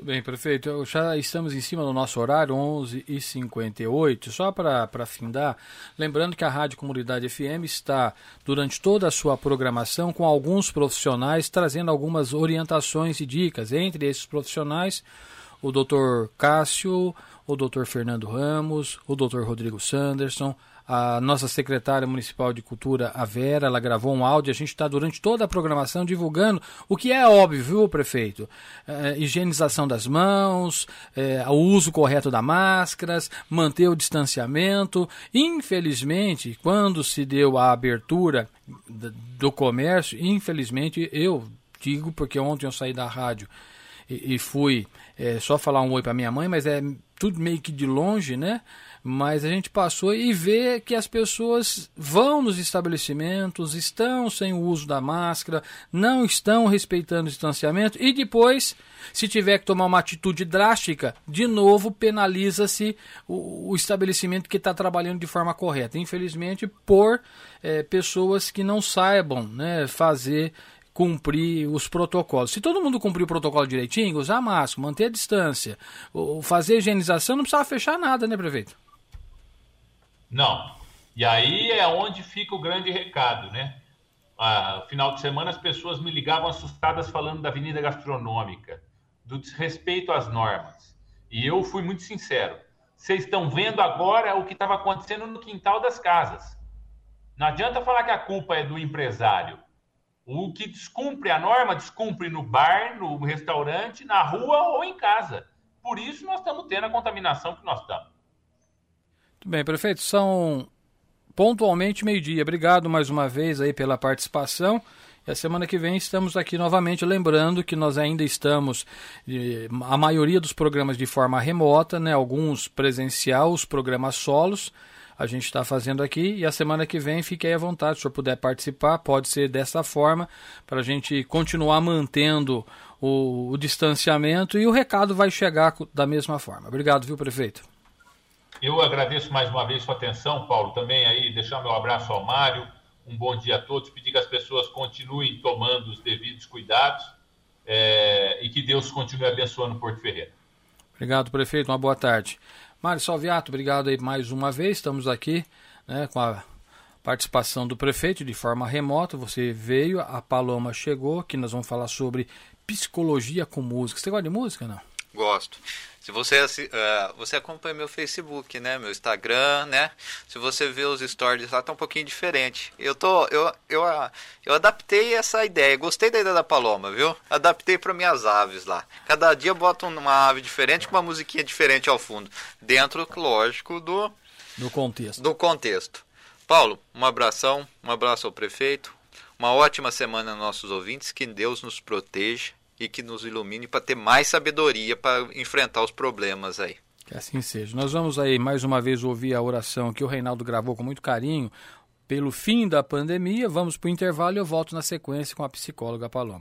Muito bem, prefeito. Já estamos em cima do nosso horário, 11h58. Só para findar, lembrando que a Rádio Comunidade FM está, durante toda a sua programação, com alguns profissionais trazendo algumas orientações e dicas. Entre esses profissionais, o Dr. Cássio, o Dr. Fernando Ramos, o Dr. Rodrigo Sanderson, a nossa secretária municipal de cultura, a Vera, ela gravou um áudio, a gente está durante toda a programação divulgando o que é óbvio, viu, prefeito? É, higienização das mãos, é, o uso correto das máscaras, manter o distanciamento. Infelizmente, quando se deu a abertura do comércio, infelizmente, eu digo, porque ontem eu saí da rádio e, e fui é, só falar um oi para minha mãe, mas é tudo meio que de longe, né? Mas a gente passou e vê que as pessoas vão nos estabelecimentos, estão sem o uso da máscara, não estão respeitando o distanciamento e depois, se tiver que tomar uma atitude drástica, de novo penaliza-se o, o, estabelecimento que está trabalhando de forma correta. Infelizmente, por é, pessoas que não saibam né, fazer cumprir os protocolos. Se todo mundo cumprir o protocolo direitinho, usar máscara, manter a distância, fazer higienização, não precisava fechar nada, né, prefeito? Não. E aí é onde fica o grande recado, né? Ah, final de semana as pessoas me ligavam assustadas falando da avenida gastronômica, do desrespeito às normas. E eu fui muito sincero. Vocês estão vendo agora o que estava acontecendo no quintal das casas. Não adianta falar que a culpa é do empresário. O que descumpre a norma, descumpre no bar, no restaurante, na rua ou em casa. Por isso nós estamos tendo a contaminação que nós estamos. Muito bem, prefeito, são pontualmente meio-dia. Obrigado mais uma vez aí pela participação. E a semana que vem estamos aqui novamente, lembrando que nós ainda estamos, a maioria dos programas de forma remota, né, alguns presencial, os programas solos a gente está fazendo aqui. E a semana que vem, fique aí à vontade. Se o senhor puder participar, pode ser dessa forma, para a gente continuar mantendo o, o distanciamento e o recado vai chegar da mesma forma. Obrigado, viu, prefeito? Eu agradeço mais uma vez sua atenção, Paulo, também aí, deixar meu abraço ao Mário, um bom dia a todos, pedir que as pessoas continuem tomando os devidos cuidados é, e que Deus continue abençoando Porto Ferreira. Obrigado, prefeito, uma boa tarde. Mário Salviato, obrigado aí mais uma vez. Estamos aqui né, com a participação do prefeito de forma remota. Você veio, a Paloma chegou, que nós vamos falar sobre psicologia com música. Você gosta de música, não? Gosto. Se você, uh, você acompanha meu Facebook, né, meu Instagram, né? Se você vê os stories lá, tá um pouquinho diferente. Eu tô, eu, eu, uh, eu adaptei essa ideia. Gostei da ideia da Paloma, viu? Adaptei para minhas aves lá. Cada dia boto uma ave diferente com uma musiquinha diferente ao fundo, dentro, lógico, do do contexto. Do contexto. Paulo, um abração, um abraço ao prefeito. Uma ótima semana aos nossos ouvintes. Que Deus nos proteja e que nos ilumine para ter mais sabedoria para enfrentar os problemas aí. Que assim seja. Nós vamos aí mais uma vez ouvir a oração que o Reinaldo gravou com muito carinho pelo fim da pandemia. Vamos para o intervalo e eu volto na sequência com a psicóloga Paloma.